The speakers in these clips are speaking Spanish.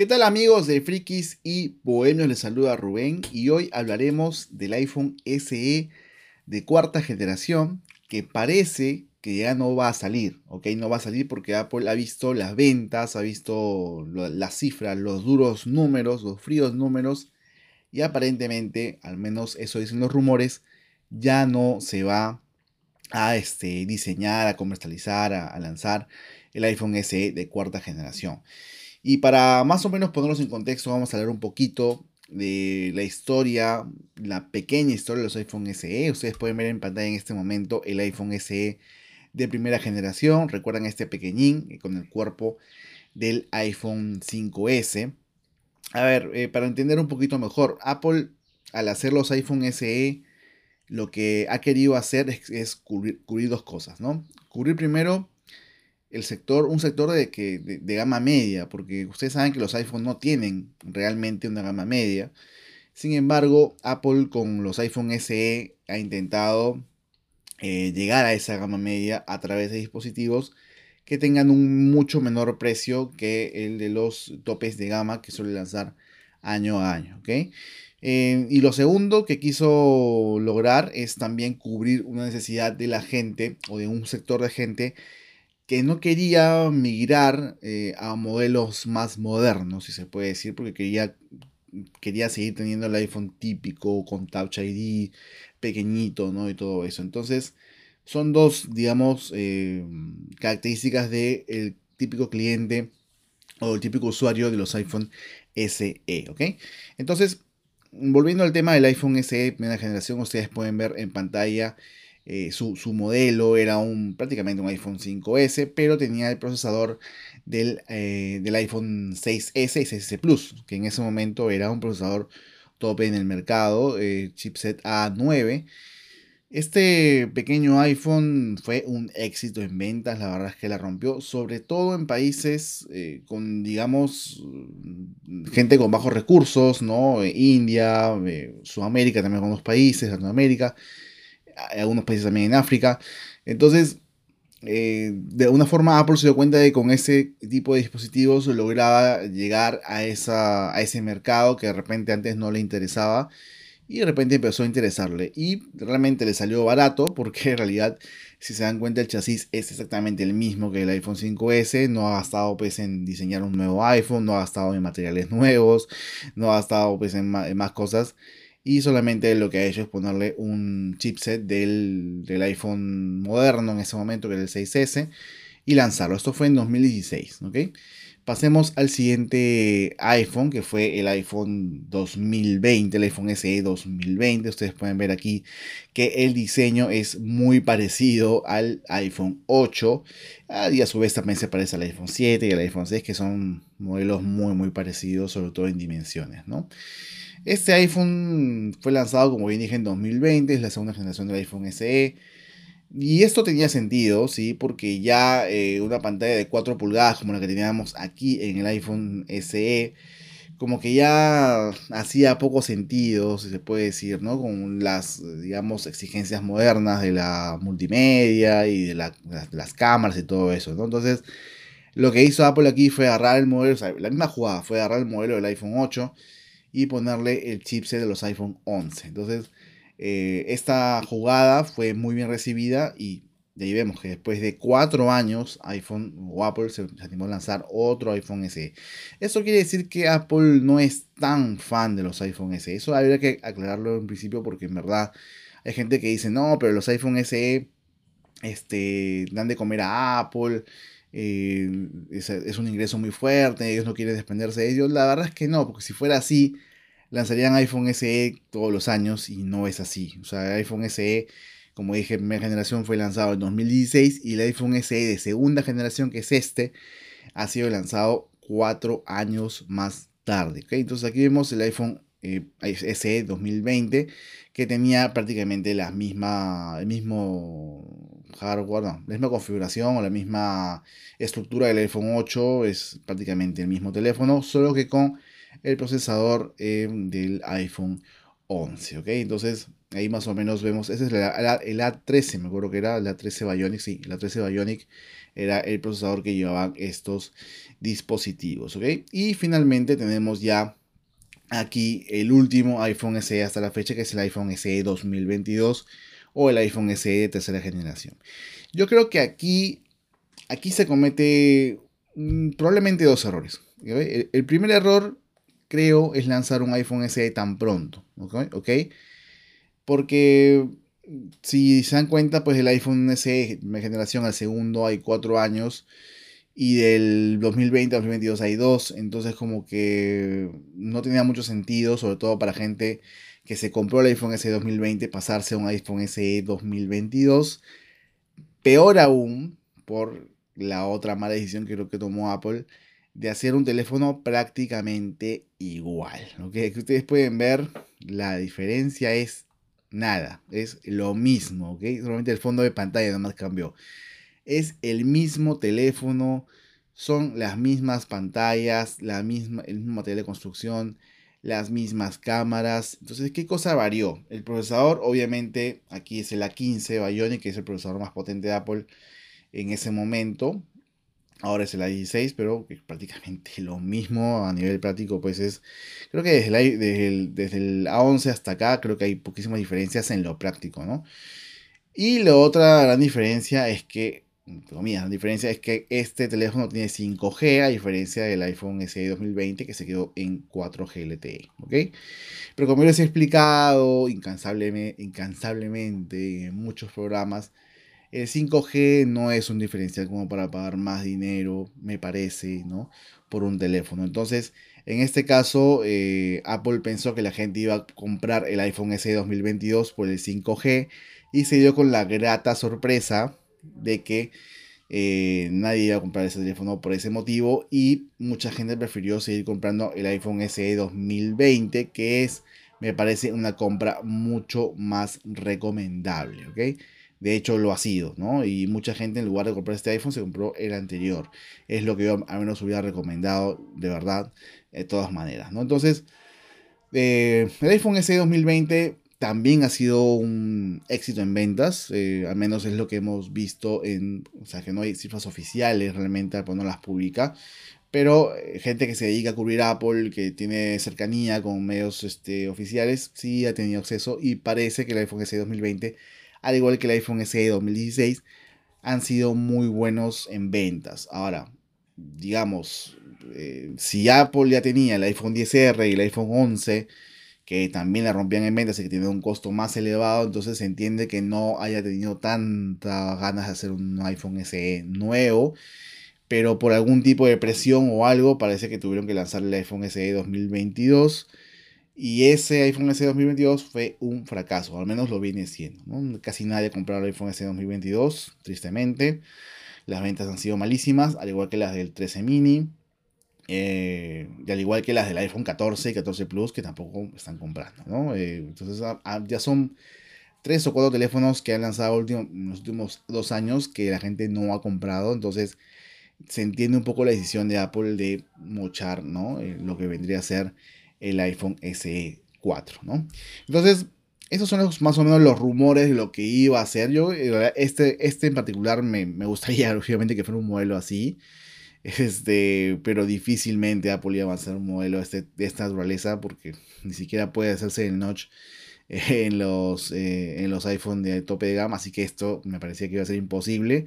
¿Qué tal amigos de Frikis y Bohemios? Les saluda Rubén y hoy hablaremos del iPhone SE de cuarta generación que parece que ya no va a salir, ¿ok? No va a salir porque Apple ha visto las ventas, ha visto las cifras, los duros números, los fríos números y aparentemente, al menos eso dicen los rumores, ya no se va a este, diseñar, a comercializar, a lanzar el iPhone SE de cuarta generación. Y para más o menos ponerlos en contexto, vamos a hablar un poquito de la historia, la pequeña historia de los iPhone SE. Ustedes pueden ver en pantalla en este momento el iPhone SE de primera generación. Recuerdan este pequeñín eh, con el cuerpo del iPhone 5S. A ver, eh, para entender un poquito mejor, Apple al hacer los iPhone SE lo que ha querido hacer es, cubrir, cubrir, dos cosas, ¿no? Cubrir primero el sector, un sector de, que, de, gama media, porque ustedes saben que los iPhones no tienen realmente una gama media. Sin embargo, Apple con los iPhone SE ha intentado eh, llegar a esa gama media a través de dispositivos que tengan un mucho menor precio que el de los topes de gama que suele lanzar año a año. Eh, y lo segundo que quiso lograr es también cubrir una necesidad de la gente o de un sector de gente que no quería migrar eh, a modelos más modernos, si se puede decir, porque quería, quería seguir teniendo el iPhone típico con Touch ID, pequeñito, ¿no? Y todo eso. Entonces, son dos, digamos, eh, características del típico cliente o el típico usuario de los iPhone SE, ¿ok? Entonces, volviendo al tema del iPhone SE primera generación, ustedes pueden ver en pantalla eh, su, modelo era un, prácticamente un iPhone 5S, pero tenía el procesador del, eh, del iPhone 6S y 6S Plus, que en ese momento era un procesador top en el mercado, eh, chipset A9. Este pequeño iPhone fue un éxito en ventas, la verdad es que la rompió, sobre todo en países con, digamos, gente con bajos recursos, ¿no? India, Sudamérica, también algunos países, Latinoamérica algunos países también en África. Entonces, eh, de alguna forma Apple se dio cuenta de que con ese tipo de dispositivos lograba llegar a, esa, a ese mercado que de repente antes no le interesaba y de repente empezó a interesarle. Y realmente le salió barato porque en realidad si se dan cuenta el chasis es exactamente el mismo que el iPhone 5S, no ha gastado pues en diseñar un nuevo iPhone, no ha gastado en materiales nuevos, no ha gastado pues en más cosas y solamente lo que ha hecho es ponerle un chipset del, iPhone moderno en ese momento, que era el 6S, y lanzarlo. Esto fue en 2016, ¿ok? Pasemos al siguiente iPhone, que fue el iPhone 2020, el iPhone SE 2020. Ustedes pueden ver aquí que el diseño es muy parecido al iPhone 8 ah, y a su vez también se parece al iPhone 7 y al iPhone 6, que son modelos muy, muy parecidos, sobre todo en dimensiones, ¿no? Este iPhone fue lanzado, como bien dije, en 2020, es la segunda generación del iPhone SE. Y esto tenía sentido, ¿sí? Porque ya eh, una pantalla de 4 pulgadas como la que teníamos aquí en el iPhone SE, como que ya hacía poco sentido, si se puede decir, ¿no? Con las, digamos, exigencias modernas de la multimedia y de las cámaras y todo eso. Entonces, lo que hizo Apple aquí fue agarrar el modelo, la misma jugada, fue agarrar el modelo del iPhone 8 y ponerle el chipset de los iPhone 11. Entonces, eh, esta jugada fue muy bien recibida y de ahí vemos que después de cuatro años iPhone o Apple se, animó a lanzar otro iPhone SE. Eso quiere decir que Apple no es tan fan de los iPhone SE. Eso habría que aclararlo en principio porque en verdad hay gente que dice, no, pero los iPhone SE este, dan de comer a Apple. Eh, es, un ingreso muy fuerte, ellos no quieren desprenderse de ellos. La verdad es que no, porque si fuera así, lanzarían iPhone SE todos los años y no es así. O sea, el iPhone SE, como dije, primera generación fue lanzado en 2016 y el iPhone SE de segunda generación, que es este, ha sido lanzado cuatro años más tarde. Entonces aquí vemos el iPhone eh, SE 2020 que tenía prácticamente misma, el mismo hardware, la misma configuración o la misma estructura del iPhone 8, es prácticamente el mismo teléfono, solo que con el procesador eh, del iPhone 11, ¿ok? Entonces, Ahí más o menos vemos, ese es el A13, me acuerdo que era el A13 Bionic, sí, el A13 Bionic era el procesador que llevaban estos dispositivos, ¿ok? Y finalmente tenemos ya aquí el último iPhone SE hasta la fecha, que es el iPhone SE 2022 o el iPhone SE de tercera generación. Yo creo que aquí, aquí se comete mm, probablemente dos errores. El, primer error, creo, es lanzar un iPhone SE tan pronto, ¿ok? Porque si se dan cuenta, pues el iPhone SE de generación al segundo hay cuatro años y del 2020 al 2022 hay dos, entonces como que no tenía mucho sentido, sobre todo para gente que se compró el iPhone SE 2020, pasarse a un iPhone SE 2022. Peor aún, por la otra mala decisión que creo que tomó Apple, de hacer un teléfono prácticamente igual. Que ustedes pueden ver, la diferencia es nada, es lo mismo. Solamente el fondo de pantalla nada más cambió es el mismo teléfono, son las mismas pantallas, la misma, el mismo material de construcción, las mismas cámaras. Entonces, ¿qué cosa varió? El procesador, obviamente, aquí es el A15 Bionic, que es el procesador más potente de Apple en ese momento. Ahora es el A16, pero prácticamente lo mismo a nivel práctico, pues es, creo que desde el, desde el, desde el A11 hasta acá, creo que hay poquísimas diferencias en lo práctico, ¿no? Y la otra gran diferencia es que la diferencia es que este teléfono tiene 5G a diferencia del iPhone SE 2020 que se quedó en 4G LTE, ¿ok? Pero como les he explicado incansablemente, incansablemente en muchos programas, el 5G no es un diferencial como para pagar más dinero, me parece, ¿no? Por un teléfono. Entonces, en este caso, eh, Apple pensó que la gente iba a comprar el iPhone SE 2022 por el 5G y se dio con la grata sorpresa de que eh, nadie iba a comprar ese teléfono por ese motivo y mucha gente prefirió seguir comprando el iPhone SE 2020 que es me parece una compra mucho más recomendable ¿ok? De hecho lo ha sido ¿no? y mucha gente en lugar de comprar este iPhone se compró el anterior es lo que yo al menos hubiera recomendado de verdad de todas maneras ¿no? entonces eh, el iPhone SE 2020 también ha sido un éxito en ventas, eh, al menos es lo que hemos visto en, o sea, que no hay cifras oficiales realmente, pues no las publica, pero eh, gente que se dedica a cubrir Apple, que tiene cercanía con medios este, oficiales, sí ha tenido acceso y parece que el iPhone SE 2020, al igual que el iPhone SE 2016, han sido muy buenos en ventas. Ahora, digamos, eh, si Apple ya tenía el iPhone 10R y el iPhone 11, que también la rompían en ventas y que tiene un costo más elevado, entonces se entiende que no haya tenido tantas ganas de hacer un iPhone SE nuevo, pero por algún tipo de presión o algo parece que tuvieron que lanzar el iPhone SE 2022 y ese iPhone SE 2022 fue un fracaso, al menos lo viene siendo. Casi nadie compró el iPhone SE 2022, tristemente. Las ventas han sido malísimas, al igual que las del 13 mini. Eh, y al igual que las del iPhone 14 y 14 Plus, que tampoco están comprando, ¿no? Eh, entonces ah, ah, ya son tres o cuatro teléfonos que han lanzado en los últimos dos años que la gente no ha comprado. Entonces se entiende un poco la decisión de Apple de mochar, ¿no? Eh, lo que vendría a ser el iPhone SE 4, ¿no? Entonces, esos son más o menos los rumores de lo que iba a ser. Yo, este, este en particular me, me gustaría, obviamente, que fuera un modelo así. Este, pero difícilmente Apple iba a avanzar un modelo este, de esta naturaleza porque ni siquiera puede hacerse el notch en los, eh, en los iPhone de tope de gama, así que esto me parecía que iba a ser imposible.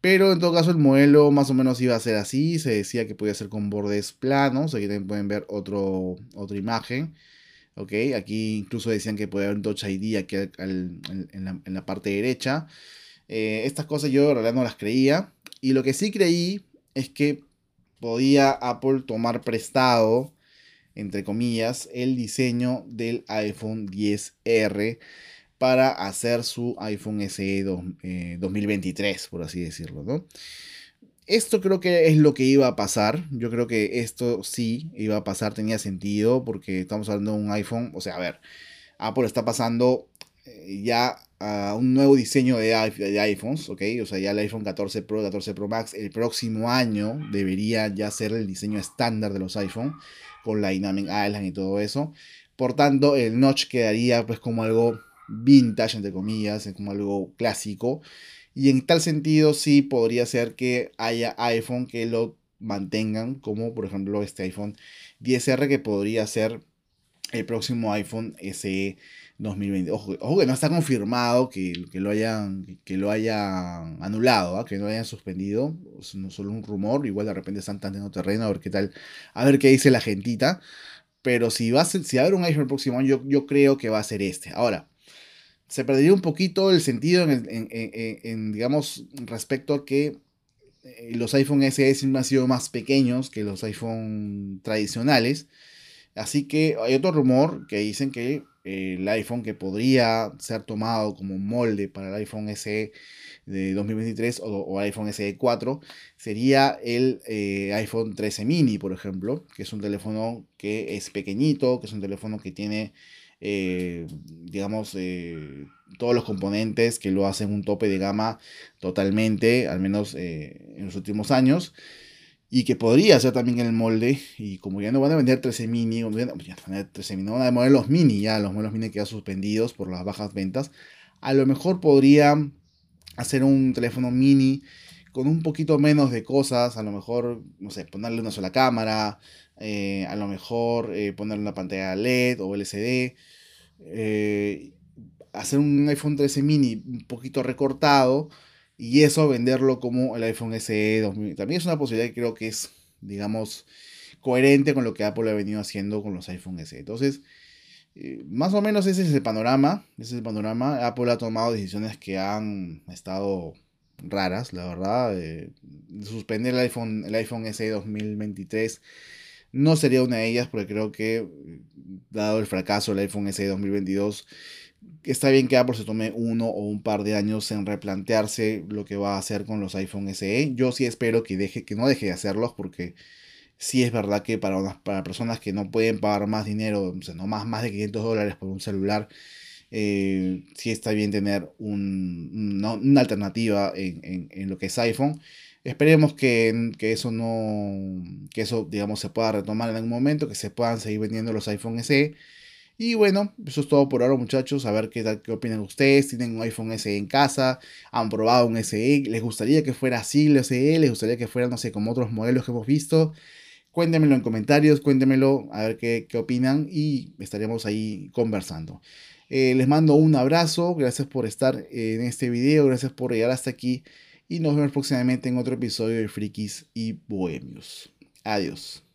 Pero en todo caso el modelo más o menos iba a ser así, se decía que podía ser con bordes planos, aquí pueden ver otro, otra imagen. ok Aquí incluso decían que podía haber un Touch ID aquí en, la, parte derecha. Eh, estas cosas yo en realidad no las creía. Y lo que sí creí es que podía Apple tomar prestado, entre comillas, el diseño del iPhone 10R para hacer su iPhone SE 2023, eh, por así decirlo, ¿no? Esto creo que es lo que iba a pasar. Yo creo que esto sí iba a pasar, tenía sentido, porque estamos hablando de un iPhone. O sea, a ver, Apple está pasando eh, ya a un nuevo diseño de, de, iPhones, ¿ok? O sea, ya el iPhone 14 Pro, 14 Pro Max, el próximo año debería ya ser el diseño estándar de los iPhone, con la Dynamic Island y todo eso. Por tanto, el notch quedaría pues como algo vintage, entre comillas, es como algo clásico. Y en tal sentido sí podría ser que haya iPhone que lo mantengan, como por ejemplo este iPhone 10R que podría ser el próximo iPhone SE 2020. Ojo, que no está confirmado que, que, lo, hayan, que lo hayan anulado, ¿ah? que no lo hayan suspendido. Es solo un rumor, igual de repente están tanteando terreno a ver qué tal, a ver qué dice la gentita. Pero si va a, ser, si va a haber un iPhone próximo yo, yo creo que va a ser este. Ahora, se perdería un poquito el sentido en, digamos, respecto a que eh, los iPhone SE han sido más pequeños que los iPhone tradicionales. Así que hay otro rumor que dicen que eh, el iPhone que podría ser tomado como molde para el iPhone SE de 2023 o, iPhone SE 4 sería el eh, iPhone 13 mini, por ejemplo, que es un teléfono que es pequeñito, que es un teléfono que tiene eh, digamos, eh, todos los componentes que lo hacen un tope de gama totalmente, al menos en los últimos años, y que podría ser también el molde, y como ya no van a vender 13 mini, no van a 13 mini, no van a vender los mini, ya los modelos mini quedan suspendidos por las bajas ventas, a lo mejor podría hacer un teléfono mini con un poquito menos de cosas, a lo mejor, no sé, ponerle una sola cámara, eh, a lo mejor eh, ponerle una pantalla LED o LCD, eh, hacer un iPhone 13 mini un poquito recortado y eso venderlo como el iPhone SE 2000. También es una posibilidad que creo que es, digamos, coherente con lo que Apple ha venido haciendo con los iPhone SE. Entonces, más o menos ese es el panorama. Ese es el panorama. Apple ha tomado decisiones que han estado raras, la verdad. suspender el iPhone, el iPhone SE 2023 no sería una de ellas porque creo que, dado el fracaso del iPhone SE 2022, está bien que Apple se tome uno o un par de años en replantearse lo que va a hacer con los iPhone SE. Yo sí espero que, deje, que no deje de hacerlos porque sí es verdad que para, para personas que no pueden pagar más dinero, no más, más de 500 dólares por un celular, eh, sí está bien tener una, alternativa en, en, lo que es iPhone. Esperemos que, eso no, que eso digamos se pueda retomar en algún momento, que se puedan seguir vendiendo los iPhone SE. Y bueno, eso es todo por ahora muchachos, a ver qué, qué opinan ustedes, tienen un iPhone SE en casa, han probado un SE, les gustaría que fuera así el SE, les gustaría que fuera, no sé, como otros modelos que hemos visto. Cuéntemelo en comentarios, cuéntemelo a ver qué, qué opinan y estaremos ahí conversando. Eh, les mando un abrazo, gracias por estar en este video, gracias por llegar hasta aquí y nos vemos próximamente en otro episodio de Frikis y Bohemios. Adiós.